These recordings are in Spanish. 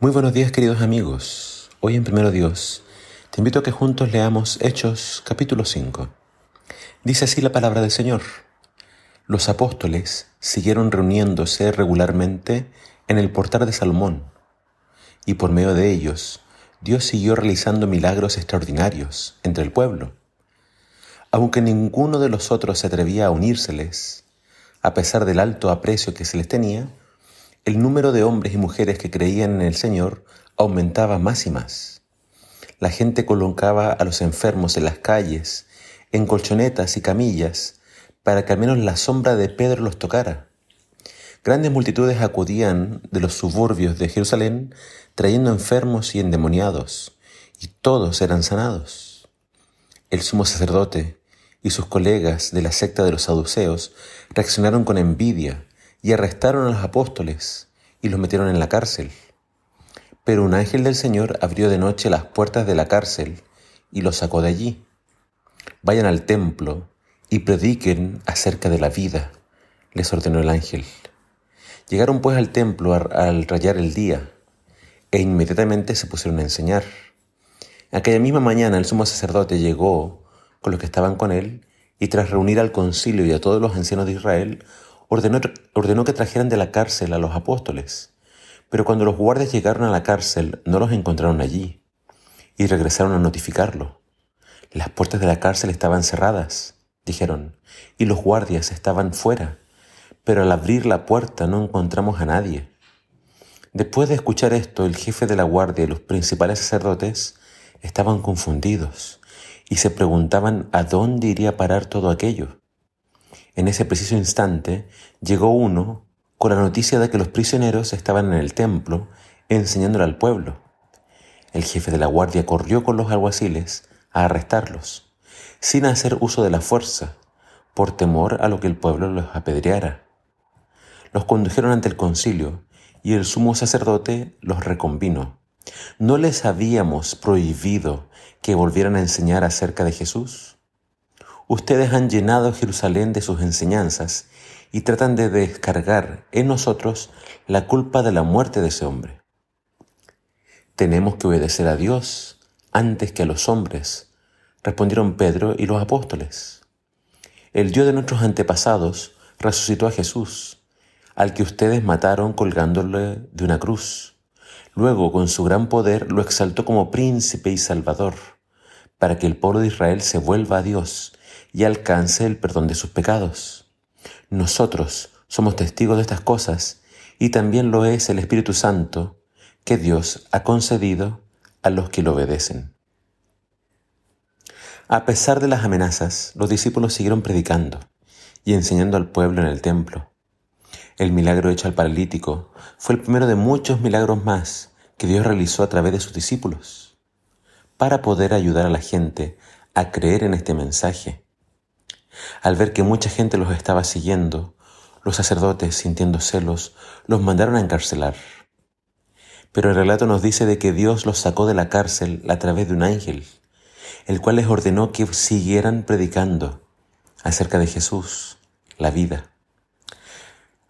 Muy buenos días queridos amigos. Hoy en Primero Dios te invito a que juntos leamos Hechos capítulo 5. Dice así la palabra del Señor. Los apóstoles siguieron reuniéndose regularmente en el portal de Salomón y por medio de ellos Dios siguió realizando milagros extraordinarios entre el pueblo. Aunque ninguno de los otros se atrevía a unírseles, a pesar del alto aprecio que se les tenía, el número de hombres y mujeres que creían en el Señor aumentaba más y más. La gente colocaba a los enfermos en las calles, en colchonetas y camillas, para que al menos la sombra de Pedro los tocara. Grandes multitudes acudían de los suburbios de Jerusalén trayendo enfermos y endemoniados, y todos eran sanados. El sumo sacerdote y sus colegas de la secta de los saduceos reaccionaron con envidia y arrestaron a los apóstoles y los metieron en la cárcel. Pero un ángel del Señor abrió de noche las puertas de la cárcel y los sacó de allí. Vayan al templo y prediquen acerca de la vida, les ordenó el ángel. Llegaron pues al templo al rayar el día e inmediatamente se pusieron a enseñar. Aquella misma mañana el sumo sacerdote llegó con los que estaban con él y tras reunir al concilio y a todos los ancianos de Israel, ordenó, que trajeran de la cárcel a los apóstoles. Pero cuando los guardias llegaron a la cárcel, no los encontraron allí y regresaron a notificarlo. Las puertas de la cárcel estaban cerradas, dijeron, y los guardias estaban fuera, pero al abrir la puerta no encontramos a nadie. Después de escuchar esto, el jefe de la guardia y los principales sacerdotes estaban confundidos y se preguntaban a dónde iría a parar todo aquello. En ese preciso instante llegó uno con la noticia de que los prisioneros estaban en el templo enseñándole al pueblo. El jefe de la guardia corrió con los alguaciles a arrestarlos, sin hacer uso de la fuerza, por temor a lo que el pueblo los apedreara. Los condujeron ante el concilio y el sumo sacerdote los reconvino. ¿No les habíamos prohibido que volvieran a enseñar acerca de Jesús? Ustedes han llenado Jerusalén de sus enseñanzas y tratan de descargar en nosotros la culpa de la muerte de ese hombre. Tenemos que obedecer a Dios antes que a los hombres, respondieron Pedro y los apóstoles. El Dios de nuestros antepasados resucitó a Jesús, al que ustedes mataron colgándole de una cruz. Luego, con su gran poder, lo exaltó como príncipe y salvador, para que el pueblo de Israel se vuelva a Dios y alcance el perdón de sus pecados. Nosotros somos testigos de estas cosas y también lo es el Espíritu Santo que Dios ha concedido a los que lo obedecen. A pesar de las amenazas, los discípulos siguieron predicando y enseñando al pueblo en el templo. El milagro hecho al paralítico fue el primero de muchos milagros más que Dios realizó a través de sus discípulos para poder ayudar a la gente a creer en este mensaje al ver que mucha gente los estaba siguiendo, los sacerdotes, sintiendo celos, los mandaron a encarcelar. Pero el relato nos dice de que Dios los sacó de la cárcel a través de un ángel, el cual les ordenó que siguieran predicando acerca de Jesús, la vida.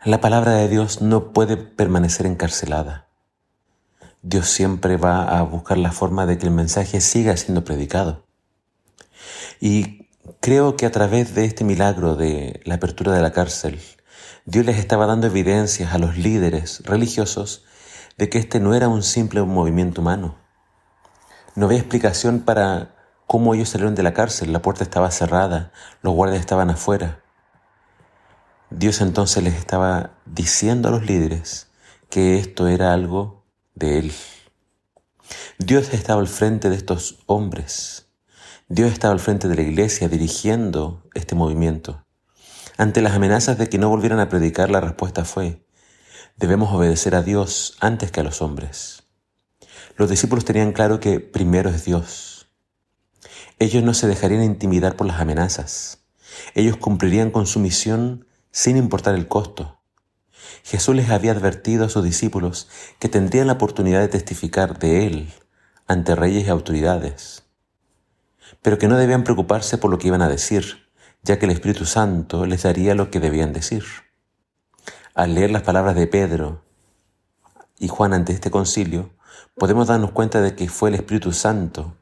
La palabra de Dios no puede permanecer encarcelada. Dios siempre va a buscar la forma de que el mensaje siga siendo predicado. Y Creo que a través de este milagro de la apertura de la cárcel, Dios les estaba dando evidencias a los líderes religiosos de que este no era un simple movimiento humano. No había explicación para cómo ellos salieron de la cárcel, la puerta estaba cerrada, los guardias estaban afuera. Dios entonces les estaba diciendo a los líderes que esto era algo de Él. Dios estaba al frente de estos hombres Dios estaba al frente de la iglesia dirigiendo este movimiento. Ante las amenazas de que no volvieran a predicar, la respuesta fue, debemos obedecer a Dios antes que a los hombres. Los discípulos tenían claro que primero es Dios. Ellos no se dejarían intimidar por las amenazas. Ellos cumplirían con su misión sin importar el costo. Jesús les había advertido a sus discípulos que tendrían la oportunidad de testificar de Él ante reyes y autoridades pero que no debían preocuparse por lo que iban a decir, ya que el Espíritu Santo les daría lo que debían decir. Al leer las palabras de Pedro y Juan ante este concilio, podemos darnos cuenta de que fue el Espíritu Santo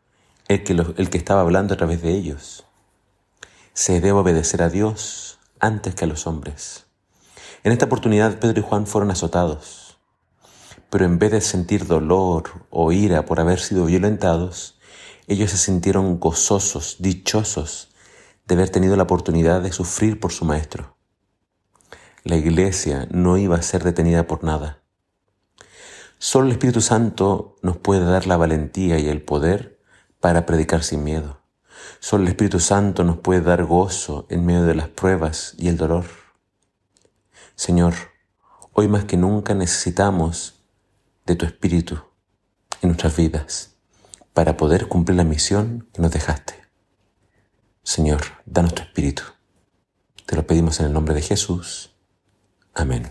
el que, el que estaba hablando a través de ellos. Se debe obedecer a Dios antes que a los hombres. En esta oportunidad Pedro y Juan fueron azotados, pero en vez de sentir dolor o ira por haber sido violentados, ellos se sintieron gozosos, dichosos de haber tenido la oportunidad de sufrir por su Maestro. La iglesia no iba a ser detenida por nada. Solo el Espíritu Santo nos puede dar la valentía y el poder para predicar sin miedo. Solo el Espíritu Santo nos puede dar gozo en medio de las pruebas y el dolor. Señor, hoy más que nunca necesitamos de tu Espíritu en nuestras vidas para poder cumplir la misión que nos dejaste. Señor, danos tu Espíritu. Te lo pedimos en el nombre de Jesús. Amén.